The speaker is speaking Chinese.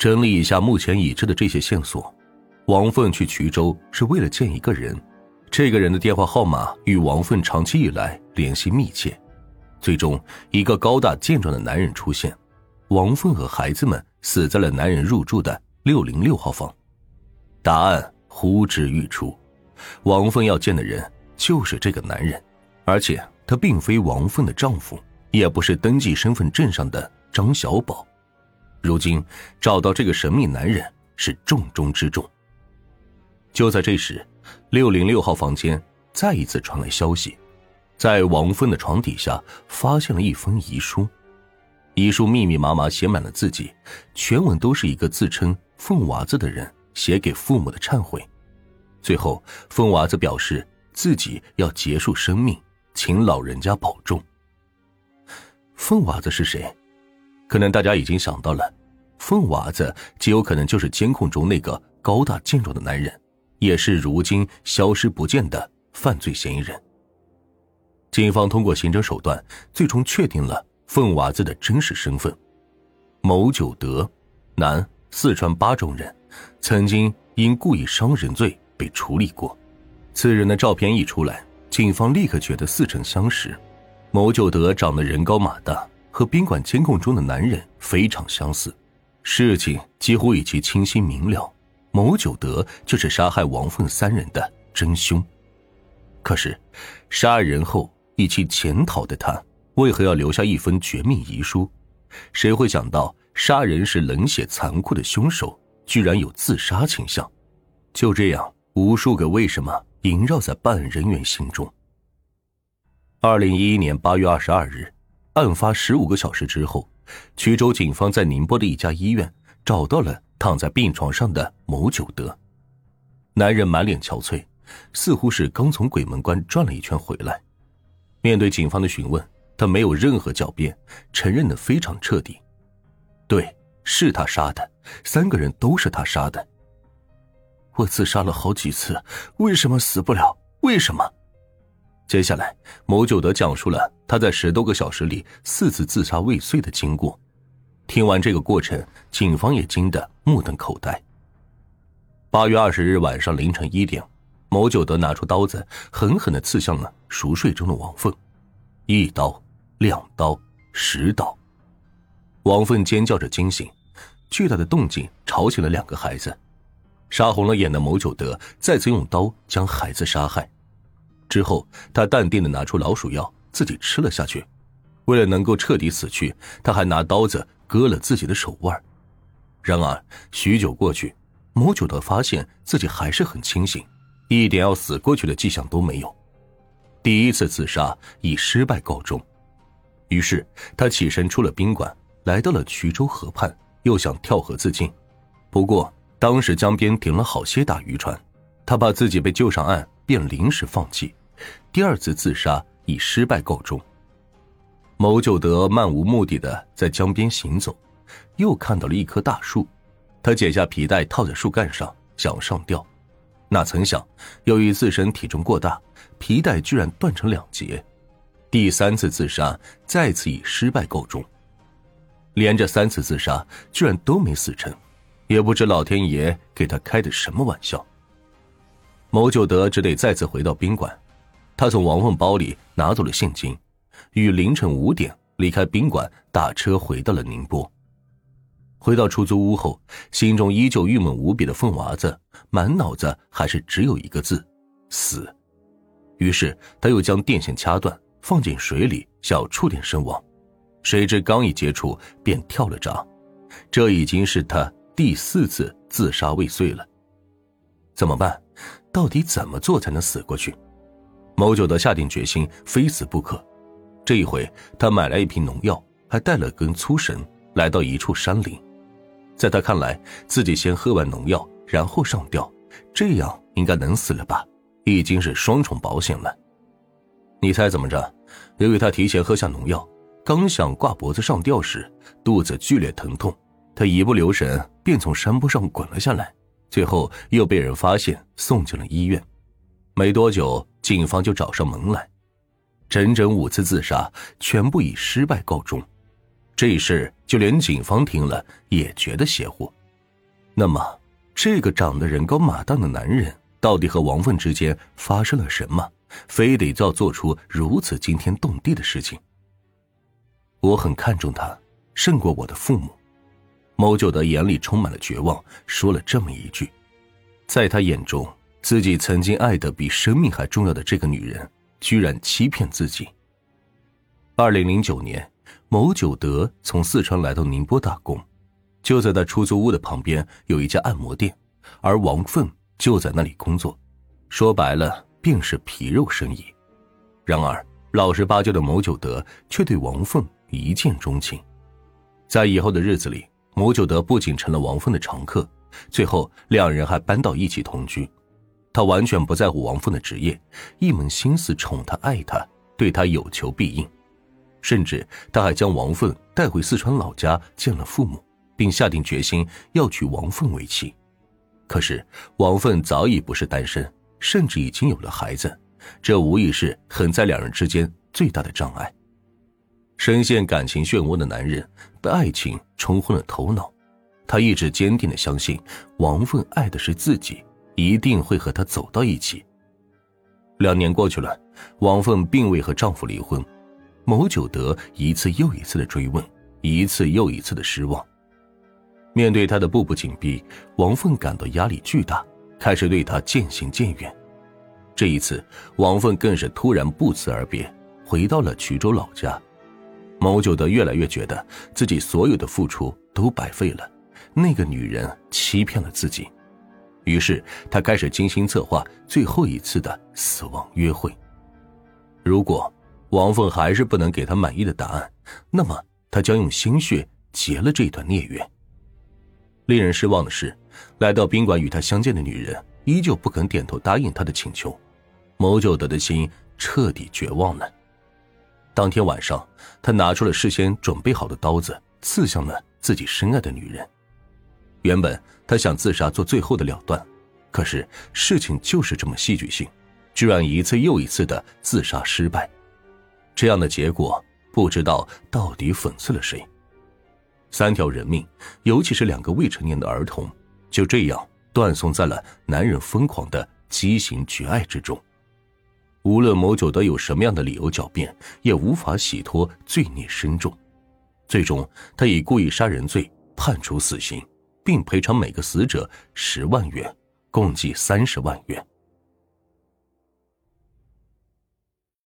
整理一下目前已知的这些线索，王凤去衢州是为了见一个人，这个人的电话号码与王凤长期以来联系密切。最终，一个高大健壮的男人出现，王凤和孩子们死在了男人入住的六零六号房。答案呼之欲出，王凤要见的人就是这个男人，而且他并非王凤的丈夫，也不是登记身份证上的张小宝。如今找到这个神秘男人是重中之重。就在这时，六零六号房间再一次传来消息。在王芬的床底下发现了一封遗书，遗书密密麻麻写满了字迹，全文都是一个自称凤娃子的人写给父母的忏悔。最后，凤娃子表示自己要结束生命，请老人家保重。凤娃子是谁？可能大家已经想到了，凤娃子极有可能就是监控中那个高大健壮的男人，也是如今消失不见的犯罪嫌疑人。警方通过刑侦手段，最终确定了凤娃子的真实身份：牟九德，男，四川巴中人，曾经因故意伤人罪被处理过。此人的照片一出来，警方立刻觉得似曾相识。牟九德长得人高马大，和宾馆监控中的男人非常相似。事情几乎已经清晰明了，牟九德就是杀害王凤三人的真凶。可是，杀人后。意气潜逃的他，为何要留下一封绝命遗书？谁会想到杀人是冷血残酷的凶手，居然有自杀倾向？就这样，无数个为什么萦绕在办案人员心中。二零一一年八月二十二日，案发十五个小时之后，衢州警方在宁波的一家医院找到了躺在病床上的牟九德。男人满脸憔悴，似乎是刚从鬼门关转了一圈回来。面对警方的询问，他没有任何狡辩，承认的非常彻底。对，是他杀的，三个人都是他杀的。我自杀了好几次，为什么死不了？为什么？接下来，牟九德讲述了他在十多个小时里四次自杀未遂的经过。听完这个过程，警方也惊得目瞪口呆。八月二十日晚上凌晨一点。牟九德拿出刀子，狠狠的刺向了熟睡中的王凤，一刀、两刀、十刀。王凤尖叫着惊醒，巨大的动静吵醒了两个孩子。杀红了眼的牟九德再次用刀将孩子杀害，之后他淡定的拿出老鼠药，自己吃了下去。为了能够彻底死去，他还拿刀子割了自己的手腕。然而许久过去，牟九德发现自己还是很清醒。一点要死过去的迹象都没有，第一次自杀以失败告终。于是他起身出了宾馆，来到了衢州河畔，又想跳河自尽。不过当时江边停了好些大渔船，他怕自己被救上岸，便临时放弃。第二次自杀以失败告终。牟九德漫无目的的在江边行走，又看到了一棵大树，他解下皮带套在树干上，想上吊。哪曾想，由于自身体重过大，皮带居然断成两截。第三次自杀再次以失败告终。连着三次自杀，居然都没死成，也不知老天爷给他开的什么玩笑。牟九德只得再次回到宾馆，他从王凤包里拿走了现金，于凌晨五点离开宾馆，打车回到了宁波。回到出租屋后，心中依旧郁闷无比的凤娃子，满脑子还是只有一个字：死。于是他又将电线掐断，放进水里，想触电身亡。谁知刚一接触，便跳了闸。这已经是他第四次自杀未遂了。怎么办？到底怎么做才能死过去？某九德下定决心，非死不可。这一回，他买来一瓶农药，还带了根粗绳，来到一处山林。在他看来，自己先喝完农药，然后上吊，这样应该能死了吧？已经是双重保险了。你猜怎么着？由于他提前喝下农药，刚想挂脖子上吊时，肚子剧烈疼痛，他一不留神便从山坡上滚了下来，最后又被人发现，送进了医院。没多久，警方就找上门来。整整五次自杀，全部以失败告终。这事就连警方听了也觉得邪乎。那么，这个长得人高马大的男人到底和王凤之间发生了什么？非得要做出如此惊天动地的事情？我很看重他，胜过我的父母。牟九德眼里充满了绝望，说了这么一句：“在他眼中，自己曾经爱的比生命还重要的这个女人，居然欺骗自己。”二零零九年，某九德从四川来到宁波打工，就在他出租屋的旁边有一家按摩店，而王凤就在那里工作。说白了，便是皮肉生意。然而，老实巴交的某九德却对王凤一见钟情，在以后的日子里。某九德不仅成了王凤的常客，最后两人还搬到一起同居。他完全不在乎王凤的职业，一门心思宠她、爱她，对她有求必应。甚至他还将王凤带回四川老家见了父母，并下定决心要娶王凤为妻。可是王凤早已不是单身，甚至已经有了孩子，这无疑是横在两人之间最大的障碍。深陷感情漩涡的男人被爱情冲昏了头脑，他一直坚定的相信王凤爱的是自己，一定会和他走到一起。两年过去了，王凤并未和丈夫离婚，某九德一次又一次的追问，一次又一次的失望。面对他的步步紧逼，王凤感到压力巨大，开始对他渐行渐远。这一次，王凤更是突然不辞而别，回到了衢州老家。牟九德越来越觉得自己所有的付出都白费了，那个女人欺骗了自己，于是他开始精心策划最后一次的死亡约会。如果王凤还是不能给他满意的答案，那么他将用心血结了这段孽缘。令人失望的是，来到宾馆与他相见的女人依旧不肯点头答应他的请求，牟九德的心彻底绝望了。当天晚上，他拿出了事先准备好的刀子，刺向了自己深爱的女人。原本他想自杀做最后的了断，可是事情就是这么戏剧性，居然一次又一次的自杀失败。这样的结果，不知道到底讽刺了谁。三条人命，尤其是两个未成年的儿童，就这样断送在了男人疯狂的畸形绝爱之中。无论某九德有什么样的理由狡辩，也无法洗脱罪孽深重。最终，他以故意杀人罪判处死刑，并赔偿每个死者十万元，共计三十万元。